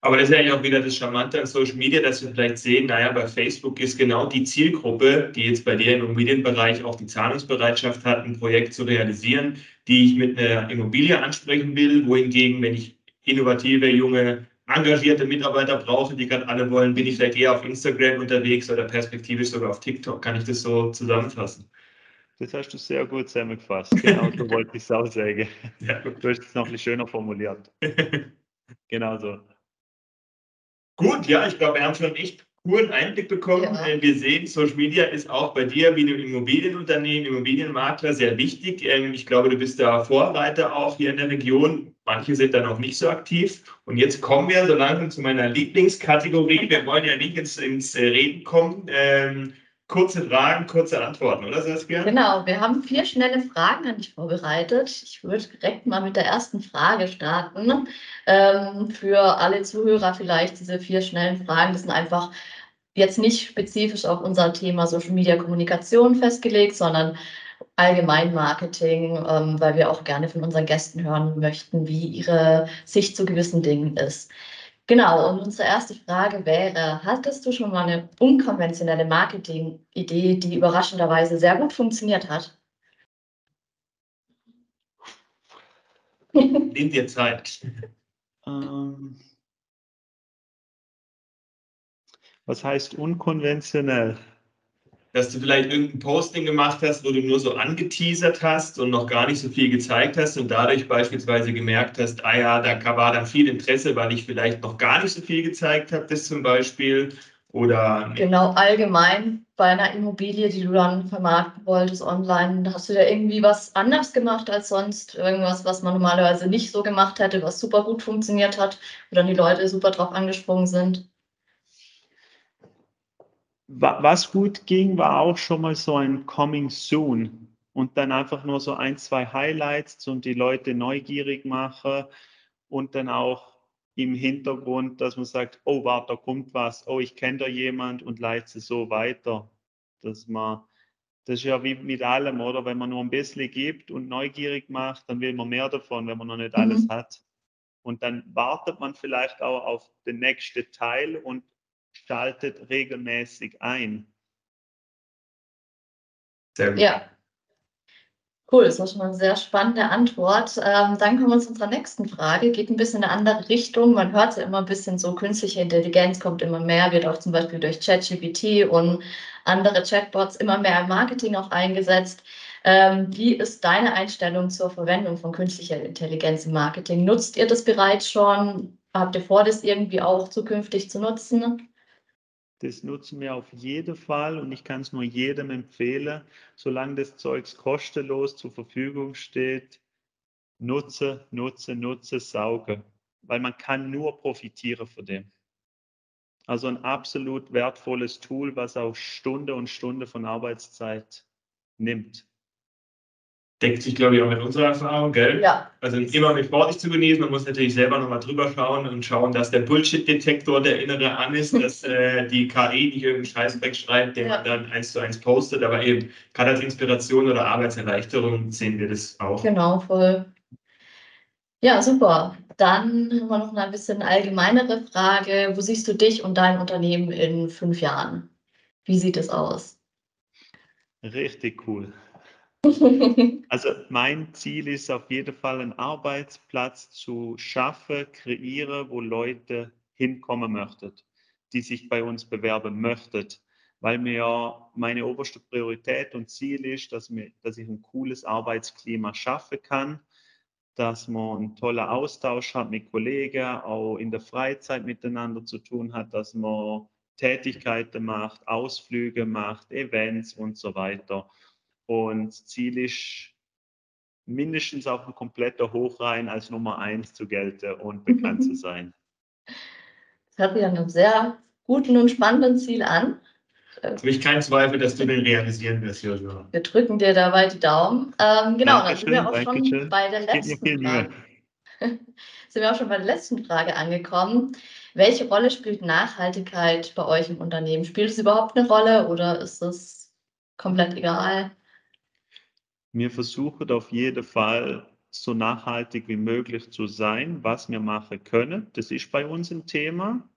Aber das ist ja auch wieder das Charmante an Social Media, dass wir vielleicht sehen, naja, bei Facebook ist genau die Zielgruppe, die jetzt bei dir im Immobilienbereich auch die Zahlungsbereitschaft hat, ein Projekt zu realisieren, die ich mit einer Immobilie ansprechen will, wohingegen, wenn ich innovative, junge, engagierte Mitarbeiter brauche, die gerade alle wollen, bin ich vielleicht eher auf Instagram unterwegs oder perspektivisch sogar auf TikTok. Kann ich das so zusammenfassen? Das hast du sehr gut zusammengefasst. Genau so wollte ich es auch sagen. Ja. Du hast es noch ein bisschen schöner formuliert. genau so. Gut, ja, ich glaube, wir haben schon einen echt coolen Einblick bekommen. Ja. Äh, wir sehen, Social Media ist auch bei dir wie einem Immobilienunternehmen, Immobilienmakler sehr wichtig. Ähm, ich glaube, du bist da Vorreiter auch hier in der Region. Manche sind da noch nicht so aktiv. Und jetzt kommen wir so langsam zu meiner Lieblingskategorie. Wir wollen ja nicht ins, ins Reden kommen. Ähm, kurze Fragen, kurze Antworten, oder Saskia? Genau, wir haben vier schnelle Fragen an dich vorbereitet. Ich würde direkt mal mit der ersten Frage starten. Ähm, für alle Zuhörer vielleicht diese vier schnellen Fragen. Das sind einfach jetzt nicht spezifisch auf unser Thema Social Media Kommunikation festgelegt, sondern allgemein Marketing, ähm, weil wir auch gerne von unseren Gästen hören möchten, wie ihre Sicht zu gewissen Dingen ist. Genau, und unsere erste Frage wäre, hattest du schon mal eine unkonventionelle Marketing-Idee, die überraschenderweise sehr gut funktioniert hat? Nimm dir Zeit. Ähm, was heißt unkonventionell? Dass du vielleicht irgendein Posting gemacht hast, wo du nur so angeteasert hast und noch gar nicht so viel gezeigt hast und dadurch beispielsweise gemerkt hast, ah ja, da war dann viel Interesse, weil ich vielleicht noch gar nicht so viel gezeigt habe, das zum Beispiel. Oder genau allgemein bei einer Immobilie, die du dann vermarkten wolltest online, hast du da irgendwie was anders gemacht als sonst? Irgendwas, was man normalerweise nicht so gemacht hätte, was super gut funktioniert hat, wo dann die Leute super drauf angesprungen sind? Was gut ging, war auch schon mal so ein Coming Soon und dann einfach nur so ein, zwei Highlights und die Leute neugierig machen und dann auch im Hintergrund, dass man sagt, oh, warte, da kommt was, oh, ich kenne da jemand und leitet es so weiter. Dass man, das ist ja wie mit allem, oder? Wenn man nur ein bisschen gibt und neugierig macht, dann will man mehr davon, wenn man noch nicht mhm. alles hat. Und dann wartet man vielleicht auch auf den nächsten Teil und schaltet regelmäßig ein. Sehr gut. Ja, Cool, das war schon mal eine sehr spannende Antwort. Ähm, dann kommen wir zu unserer nächsten Frage. Geht ein bisschen in eine andere Richtung. Man hört ja immer ein bisschen so, künstliche Intelligenz kommt immer mehr, wird auch zum Beispiel durch ChatGPT und andere Chatbots immer mehr im Marketing auch eingesetzt. Ähm, wie ist deine Einstellung zur Verwendung von künstlicher Intelligenz im Marketing? Nutzt ihr das bereits schon? Habt ihr vor, das irgendwie auch zukünftig zu nutzen? Das nutzen wir auf jeden Fall und ich kann es nur jedem empfehlen, solange das Zeugs kostenlos zur Verfügung steht, nutze, nutze, nutze, sauge, weil man kann nur profitieren von dem. Also ein absolut wertvolles Tool, was auch Stunde und Stunde von Arbeitszeit nimmt deckt sich, glaube ich, auch mit unserer Erfahrung, gell? Ja. Also immer mit Vorsicht zu genießen. Man muss natürlich selber nochmal drüber schauen und schauen, dass der Bullshit-Detektor der innere an ist, dass äh, die KI nicht irgendeinen Scheiß wegschreibt, den ja. man dann eins zu eins postet. Aber eben, gerade als Inspiration oder Arbeitserleichterung sehen wir das auch. Genau, voll. Ja, super. Dann haben wir noch eine bisschen allgemeinere Frage. Wo siehst du dich und dein Unternehmen in fünf Jahren? Wie sieht es aus? Richtig cool. Also mein Ziel ist auf jeden Fall, einen Arbeitsplatz zu schaffen, kreieren, wo Leute hinkommen möchten, die sich bei uns bewerben möchten, weil mir meine oberste Priorität und Ziel ist, dass, mir, dass ich ein cooles Arbeitsklima schaffen kann, dass man einen tollen Austausch hat mit Kollegen, auch in der Freizeit miteinander zu tun hat, dass man Tätigkeiten macht, Ausflüge macht, Events und so weiter. Und Ziel ist, mindestens auf dem kompletten Hochrhein als Nummer eins zu gelten und bekannt zu sein. Das hört sich an einem sehr guten und spannenden Ziel an. Habe ich keinen Zweifel, dass du den realisieren wirst, Joshua. Wir drücken dir dabei die Daumen. Ähm, genau, dann sind wir auch schon schön. bei der letzten Frage. sind wir auch schon bei der letzten Frage angekommen. Welche Rolle spielt Nachhaltigkeit bei euch im Unternehmen? Spielt es überhaupt eine Rolle oder ist es komplett egal? Wir versuchen auf jeden Fall so nachhaltig wie möglich zu sein, was wir machen können. Das ist bei uns ein Thema.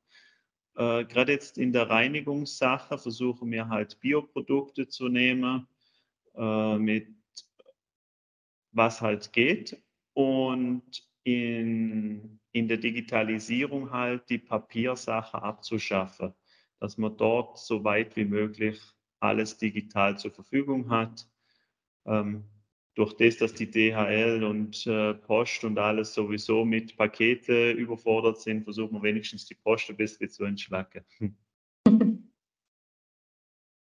Äh, Gerade jetzt in der Reinigungssache versuchen wir halt Bioprodukte zu nehmen, äh, mit was halt geht. Und in, in der Digitalisierung halt die Papiersache abzuschaffen, dass man dort so weit wie möglich alles digital zur Verfügung hat ähm, durch das, dass die DHL und äh, Post und alles sowieso mit Pakete überfordert sind, versuchen wir wenigstens die Post ein bisschen zu entschlacken.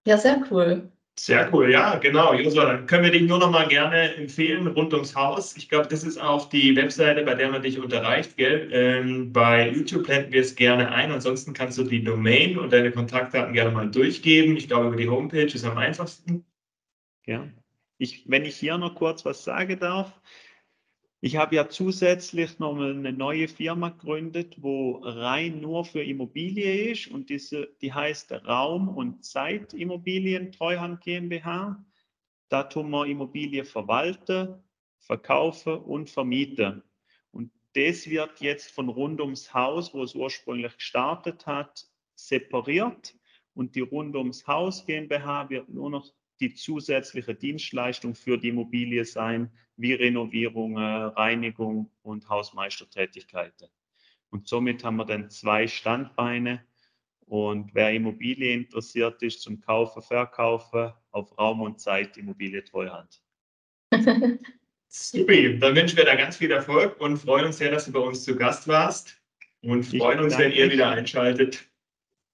Ja, sehr cool. Sehr cool, ja, genau. Josua, dann können wir dich nur noch mal gerne empfehlen rund ums Haus. Ich glaube, das ist auch die Webseite, bei der man dich unterreicht, gell? Ähm, bei YouTube blenden wir es gerne ein. Ansonsten kannst du die Domain und deine Kontaktdaten gerne mal durchgeben. Ich glaube, über die Homepage ist am einfachsten. Ja. Ich, wenn ich hier noch kurz was sagen darf, ich habe ja zusätzlich noch eine neue Firma gegründet, wo rein nur für Immobilie ist und diese, die heißt Raum- und Zeitimmobilien Treuhand GmbH. Da tun wir Immobilien verwalten, verkaufen und vermieten. Und das wird jetzt von rund ums Haus, wo es ursprünglich gestartet hat, separiert. Und die rund Haus GmbH wird nur noch die zusätzliche Dienstleistung für die Immobilie sein, wie Renovierung, Reinigung und Hausmeistertätigkeiten. Und somit haben wir dann zwei Standbeine. Und wer Immobilie interessiert ist zum Kaufen, Verkaufen, auf Raum und Zeit Immobilie Treuhand. Super, dann wünschen wir da ganz viel Erfolg und freuen uns sehr, dass du bei uns zu Gast warst und freuen uns, wenn ihr wieder einschaltet.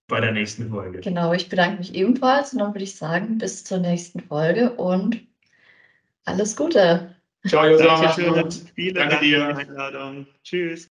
Bei der nächsten Folge. Genau, ich bedanke mich ebenfalls und dann würde ich sagen, bis zur nächsten Folge und alles Gute. Ciao, Josef. Vielen Danke dir. für die Einladung. Tschüss.